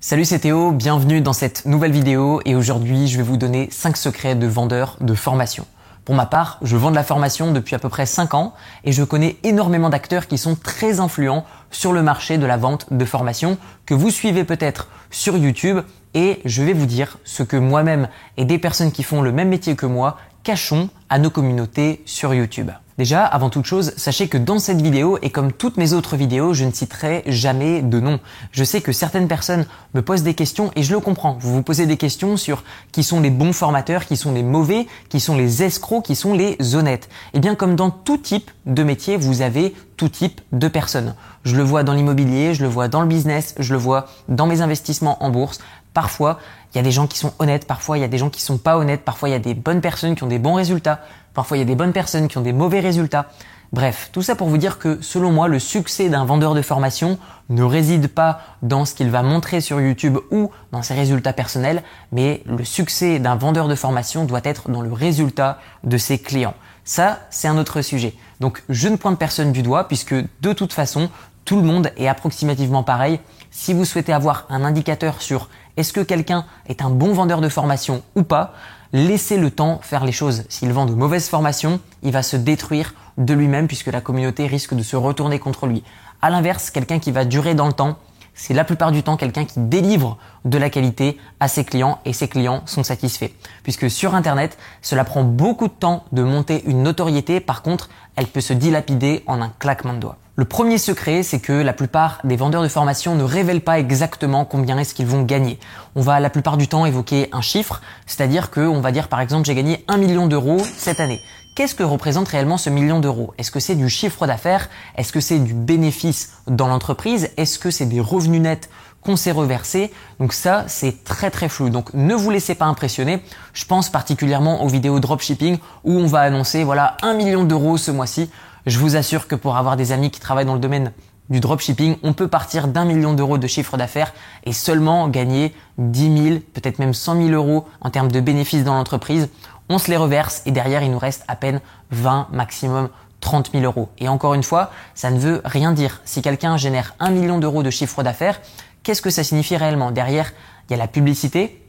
Salut c'est Théo, bienvenue dans cette nouvelle vidéo et aujourd'hui je vais vous donner 5 secrets de vendeur de formation. Pour ma part, je vends de la formation depuis à peu près 5 ans et je connais énormément d'acteurs qui sont très influents sur le marché de la vente de formation que vous suivez peut-être sur YouTube et je vais vous dire ce que moi-même et des personnes qui font le même métier que moi cachons à nos communautés sur YouTube. Déjà, avant toute chose, sachez que dans cette vidéo et comme toutes mes autres vidéos, je ne citerai jamais de nom. Je sais que certaines personnes me posent des questions et je le comprends. Vous vous posez des questions sur qui sont les bons formateurs, qui sont les mauvais, qui sont les escrocs, qui sont les honnêtes. Et eh bien comme dans tout type de métier, vous avez tout type de personnes. Je le vois dans l'immobilier, je le vois dans le business, je le vois dans mes investissements en bourse. Parfois, il y a des gens qui sont honnêtes, parfois il y a des gens qui sont pas honnêtes, parfois il y a des bonnes personnes qui ont des bons résultats, parfois il y a des bonnes personnes qui ont des mauvais résultats. Bref, tout ça pour vous dire que selon moi, le succès d'un vendeur de formation ne réside pas dans ce qu'il va montrer sur YouTube ou dans ses résultats personnels, mais le succès d'un vendeur de formation doit être dans le résultat de ses clients. Ça, c'est un autre sujet. Donc, je ne pointe personne du doigt puisque de toute façon, tout le monde est approximativement pareil. Si vous souhaitez avoir un indicateur sur est-ce que quelqu'un est un bon vendeur de formation ou pas Laissez le temps faire les choses. S'il vend de mauvaises formations, il va se détruire de lui-même puisque la communauté risque de se retourner contre lui. À l'inverse, quelqu'un qui va durer dans le temps, c'est la plupart du temps quelqu'un qui délivre de la qualité à ses clients et ses clients sont satisfaits. Puisque sur Internet, cela prend beaucoup de temps de monter une notoriété, par contre, elle peut se dilapider en un claquement de doigts. Le premier secret, c'est que la plupart des vendeurs de formation ne révèlent pas exactement combien est-ce qu'ils vont gagner. On va la plupart du temps évoquer un chiffre, c'est-à-dire qu'on va dire par exemple j'ai gagné un million d'euros cette année. Qu'est-ce que représente réellement ce million d'euros? Est-ce que c'est du chiffre d'affaires? Est-ce que c'est du bénéfice dans l'entreprise? Est-ce que c'est des revenus nets qu'on s'est reversés? Donc ça, c'est très très flou. Donc ne vous laissez pas impressionner. Je pense particulièrement aux vidéos dropshipping où on va annoncer voilà un million d'euros ce mois-ci. Je vous assure que pour avoir des amis qui travaillent dans le domaine du dropshipping, on peut partir d'un million d'euros de chiffre d'affaires et seulement gagner 10 000, peut-être même 100 000 euros en termes de bénéfices dans l'entreprise. On se les reverse et derrière, il nous reste à peine 20, maximum 30 000 euros. Et encore une fois, ça ne veut rien dire. Si quelqu'un génère 1 million d'euros de chiffre d'affaires, qu'est-ce que ça signifie réellement? Derrière, il y a la publicité.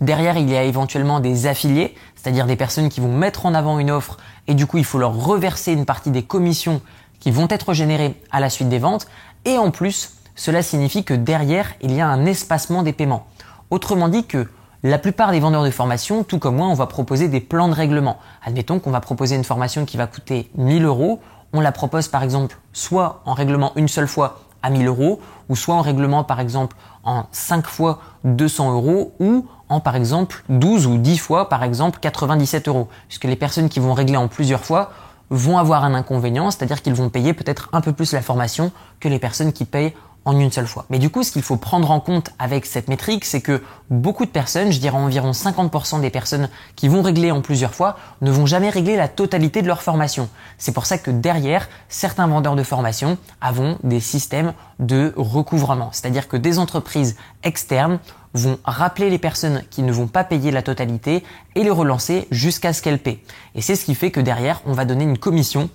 Derrière, il y a éventuellement des affiliés, c'est-à-dire des personnes qui vont mettre en avant une offre et du coup il faut leur reverser une partie des commissions qui vont être générées à la suite des ventes et en plus cela signifie que derrière il y a un espacement des paiements. Autrement dit que la plupart des vendeurs de formation, tout comme moi, on va proposer des plans de règlement. Admettons qu'on va proposer une formation qui va coûter 1000 euros. On la propose par exemple soit en règlement une seule fois à 1000 euros, ou soit en règlement par exemple en 5 fois 200 euros, ou en par exemple 12 ou 10 fois par exemple 97 euros. Puisque les personnes qui vont régler en plusieurs fois vont avoir un inconvénient, c'est-à-dire qu'ils vont payer peut-être un peu plus la formation que les personnes qui payent en une seule fois. Mais du coup, ce qu'il faut prendre en compte avec cette métrique, c'est que beaucoup de personnes, je dirais environ 50% des personnes qui vont régler en plusieurs fois, ne vont jamais régler la totalité de leur formation. C'est pour ça que derrière, certains vendeurs de formation avons des systèmes de recouvrement. C'est-à-dire que des entreprises externes vont rappeler les personnes qui ne vont pas payer la totalité et les relancer jusqu'à ce qu'elles paient. Et c'est ce qui fait que derrière, on va donner une commission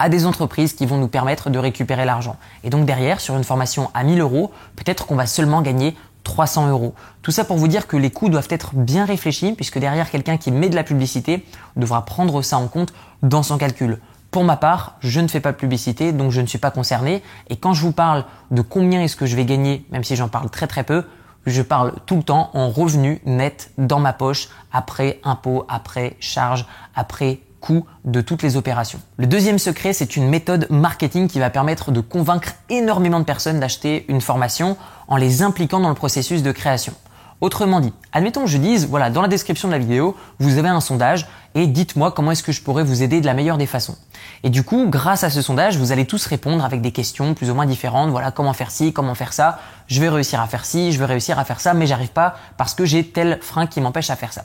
à des entreprises qui vont nous permettre de récupérer l'argent. Et donc derrière, sur une formation à 1000 euros, peut-être qu'on va seulement gagner 300 euros. Tout ça pour vous dire que les coûts doivent être bien réfléchis puisque derrière quelqu'un qui met de la publicité devra prendre ça en compte dans son calcul. Pour ma part, je ne fais pas de publicité, donc je ne suis pas concerné. Et quand je vous parle de combien est-ce que je vais gagner, même si j'en parle très très peu, je parle tout le temps en revenu net dans ma poche, après impôts, après charges, après coût de toutes les opérations. Le deuxième secret, c'est une méthode marketing qui va permettre de convaincre énormément de personnes d'acheter une formation en les impliquant dans le processus de création. Autrement dit, admettons que je dise, voilà, dans la description de la vidéo, vous avez un sondage et dites-moi comment est-ce que je pourrais vous aider de la meilleure des façons. Et du coup, grâce à ce sondage, vous allez tous répondre avec des questions plus ou moins différentes. Voilà, comment faire ci, comment faire ça? Je vais réussir à faire ci, je vais réussir à faire ça, mais j'arrive pas parce que j'ai tel frein qui m'empêche à faire ça.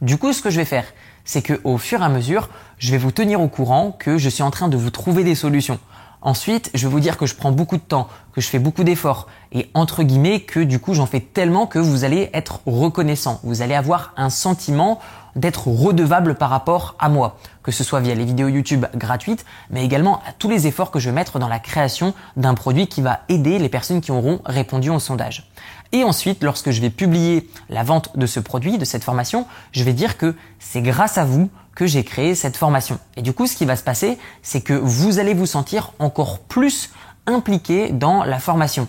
Du coup, ce que je vais faire, c'est que au fur et à mesure, je vais vous tenir au courant que je suis en train de vous trouver des solutions. Ensuite, je vais vous dire que je prends beaucoup de temps, que je fais beaucoup d'efforts et entre guillemets que du coup j'en fais tellement que vous allez être reconnaissant. Vous allez avoir un sentiment d'être redevable par rapport à moi, que ce soit via les vidéos YouTube gratuites, mais également à tous les efforts que je vais mettre dans la création d'un produit qui va aider les personnes qui auront répondu au sondage. Et ensuite, lorsque je vais publier la vente de ce produit, de cette formation, je vais dire que c'est grâce à vous que j'ai créé cette formation. Et du coup, ce qui va se passer, c'est que vous allez vous sentir encore plus impliqué dans la formation.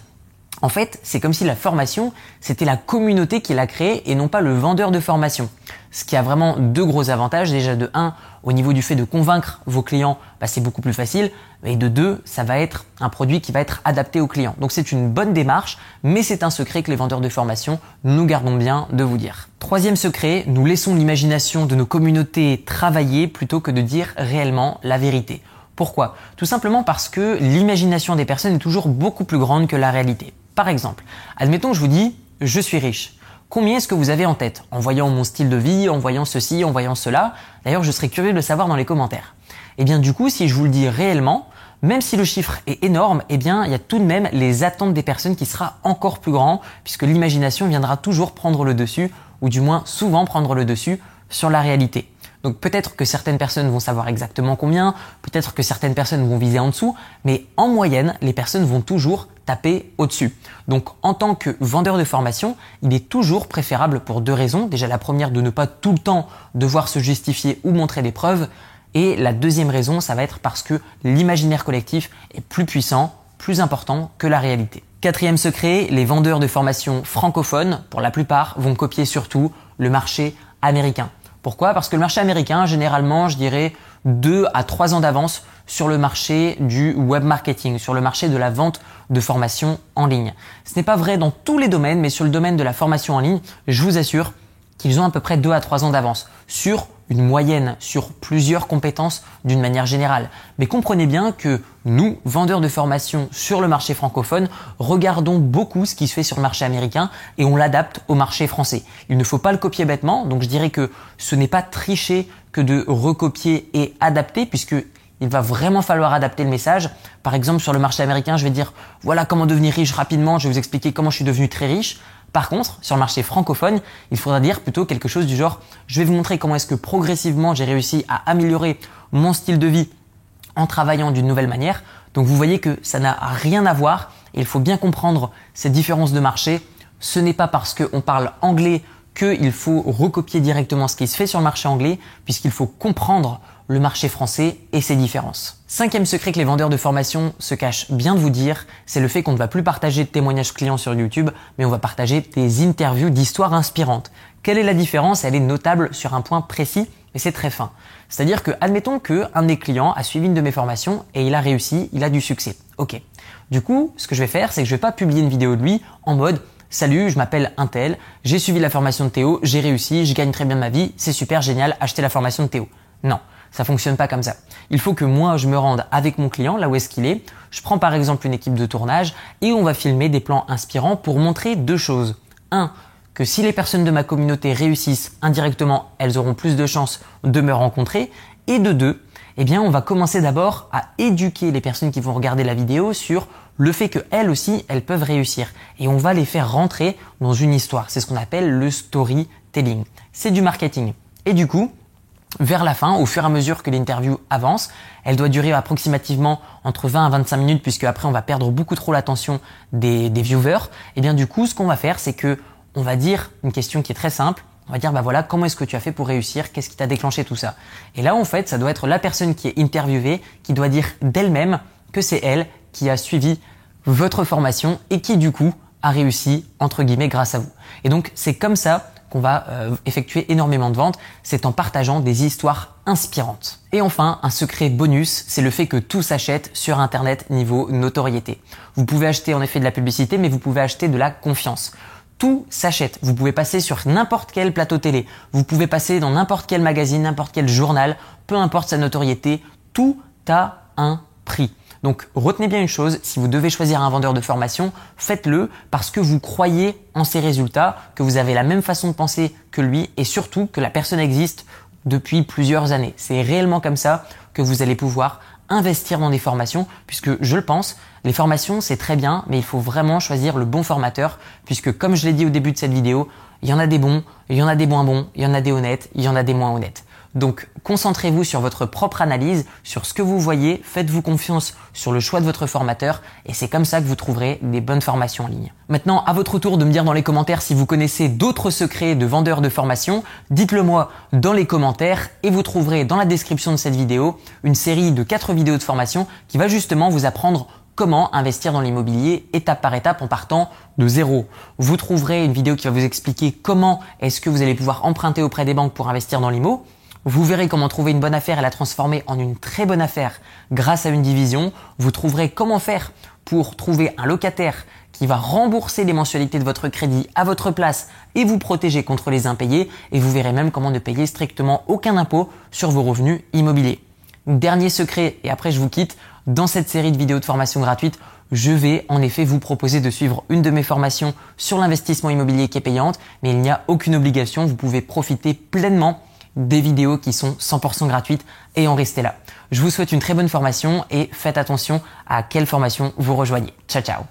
En fait, c'est comme si la formation, c'était la communauté qui l'a créée et non pas le vendeur de formation. Ce qui a vraiment deux gros avantages. Déjà de 1, au niveau du fait de convaincre vos clients, bah, c'est beaucoup plus facile. Et de 2, ça va être un produit qui va être adapté aux clients. Donc c'est une bonne démarche, mais c'est un secret que les vendeurs de formation, nous gardons bien de vous dire. Troisième secret, nous laissons l'imagination de nos communautés travailler plutôt que de dire réellement la vérité. Pourquoi? Tout simplement parce que l'imagination des personnes est toujours beaucoup plus grande que la réalité. Par exemple, admettons que je vous dis je suis riche. Combien est-ce que vous avez en tête En voyant mon style de vie, en voyant ceci, en voyant cela D'ailleurs, je serais curieux de le savoir dans les commentaires. Eh bien, du coup, si je vous le dis réellement, même si le chiffre est énorme, eh bien, il y a tout de même les attentes des personnes qui sera encore plus grand, puisque l'imagination viendra toujours prendre le dessus, ou du moins souvent prendre le dessus sur la réalité. Donc peut-être que certaines personnes vont savoir exactement combien, peut-être que certaines personnes vont viser en dessous, mais en moyenne, les personnes vont toujours taper au-dessus. Donc en tant que vendeur de formation, il est toujours préférable pour deux raisons. Déjà la première de ne pas tout le temps devoir se justifier ou montrer des preuves. Et la deuxième raison, ça va être parce que l'imaginaire collectif est plus puissant, plus important que la réalité. Quatrième secret, les vendeurs de formation francophones, pour la plupart, vont copier surtout le marché américain. Pourquoi? Parce que le marché américain, généralement, je dirais 2 à 3 ans d'avance sur le marché du web marketing, sur le marché de la vente de formation en ligne. Ce n'est pas vrai dans tous les domaines, mais sur le domaine de la formation en ligne, je vous assure qu'ils ont à peu près 2 à 3 ans d'avance sur une moyenne sur plusieurs compétences d'une manière générale. Mais comprenez bien que nous, vendeurs de formation sur le marché francophone, regardons beaucoup ce qui se fait sur le marché américain et on l'adapte au marché français. Il ne faut pas le copier bêtement, donc je dirais que ce n'est pas tricher que de recopier et adapter puisque il va vraiment falloir adapter le message. Par exemple, sur le marché américain, je vais dire voilà comment devenir riche rapidement, je vais vous expliquer comment je suis devenu très riche. Par contre, sur le marché francophone, il faudra dire plutôt quelque chose du genre je vais vous montrer comment est-ce que progressivement j'ai réussi à améliorer mon style de vie en travaillant d'une nouvelle manière. Donc vous voyez que ça n'a rien à voir et il faut bien comprendre ces différences de marché. Ce n'est pas parce qu'on parle anglais qu'il faut recopier directement ce qui se fait sur le marché anglais, puisqu'il faut comprendre le marché français et ses différences. Cinquième secret que les vendeurs de formation se cachent bien de vous dire, c'est le fait qu'on ne va plus partager de témoignages clients sur YouTube, mais on va partager des interviews d'histoires inspirantes. Quelle est la différence? Elle est notable sur un point précis, mais c'est très fin. C'est-à-dire que, admettons que un des clients a suivi une de mes formations et il a réussi, il a du succès. Ok. Du coup, ce que je vais faire, c'est que je vais pas publier une vidéo de lui en mode Salut, je m'appelle Intel, j'ai suivi la formation de Théo, j'ai réussi, je gagne très bien ma vie, c'est super génial, achetez la formation de Théo. Non, ça fonctionne pas comme ça. Il faut que moi je me rende avec mon client là où est-ce qu'il est. Je prends par exemple une équipe de tournage et on va filmer des plans inspirants pour montrer deux choses. Un, que si les personnes de ma communauté réussissent indirectement, elles auront plus de chances de me rencontrer. Et de deux, eh bien, on va commencer d'abord à éduquer les personnes qui vont regarder la vidéo sur le fait qu'elles aussi, elles peuvent réussir. Et on va les faire rentrer dans une histoire. C'est ce qu'on appelle le storytelling. C'est du marketing. Et du coup, vers la fin, au fur et à mesure que l'interview avance, elle doit durer approximativement entre 20 à 25 minutes puisque après on va perdre beaucoup trop l'attention des, viewers. Et bien du coup, ce qu'on va faire, c'est que on va dire une question qui est très simple. On va dire, bah voilà, comment est-ce que tu as fait pour réussir? Qu'est-ce qui t'a déclenché tout ça? Et là, en fait, ça doit être la personne qui est interviewée qui doit dire d'elle-même que c'est elle qui a suivi votre formation et qui, du coup, a réussi, entre guillemets, grâce à vous. Et donc, c'est comme ça qu'on va euh, effectuer énormément de ventes, c'est en partageant des histoires inspirantes. Et enfin, un secret bonus, c'est le fait que tout s'achète sur Internet niveau notoriété. Vous pouvez acheter en effet de la publicité, mais vous pouvez acheter de la confiance tout s'achète. Vous pouvez passer sur n'importe quel plateau télé, vous pouvez passer dans n'importe quel magazine, n'importe quel journal, peu importe sa notoriété, tout a un prix. Donc retenez bien une chose, si vous devez choisir un vendeur de formation, faites-le parce que vous croyez en ses résultats, que vous avez la même façon de penser que lui et surtout que la personne existe depuis plusieurs années. C'est réellement comme ça que vous allez pouvoir investir dans des formations, puisque je le pense, les formations c'est très bien, mais il faut vraiment choisir le bon formateur, puisque comme je l'ai dit au début de cette vidéo, il y en a des bons, il y en a des moins bons, il y en a des honnêtes, il y en a des moins honnêtes. Donc concentrez-vous sur votre propre analyse, sur ce que vous voyez, faites-vous confiance sur le choix de votre formateur et c'est comme ça que vous trouverez des bonnes formations en ligne. Maintenant, à votre tour de me dire dans les commentaires si vous connaissez d'autres secrets de vendeurs de formation, dites-le moi dans les commentaires et vous trouverez dans la description de cette vidéo une série de 4 vidéos de formation qui va justement vous apprendre comment investir dans l'immobilier étape par étape en partant de zéro. Vous trouverez une vidéo qui va vous expliquer comment est-ce que vous allez pouvoir emprunter auprès des banques pour investir dans l'IMO. Vous verrez comment trouver une bonne affaire et la transformer en une très bonne affaire grâce à une division. Vous trouverez comment faire pour trouver un locataire qui va rembourser les mensualités de votre crédit à votre place et vous protéger contre les impayés. Et vous verrez même comment ne payer strictement aucun impôt sur vos revenus immobiliers. Dernier secret, et après je vous quitte, dans cette série de vidéos de formation gratuite, je vais en effet vous proposer de suivre une de mes formations sur l'investissement immobilier qui est payante, mais il n'y a aucune obligation, vous pouvez profiter pleinement des vidéos qui sont 100% gratuites et en rester là. Je vous souhaite une très bonne formation et faites attention à quelle formation vous rejoignez. Ciao ciao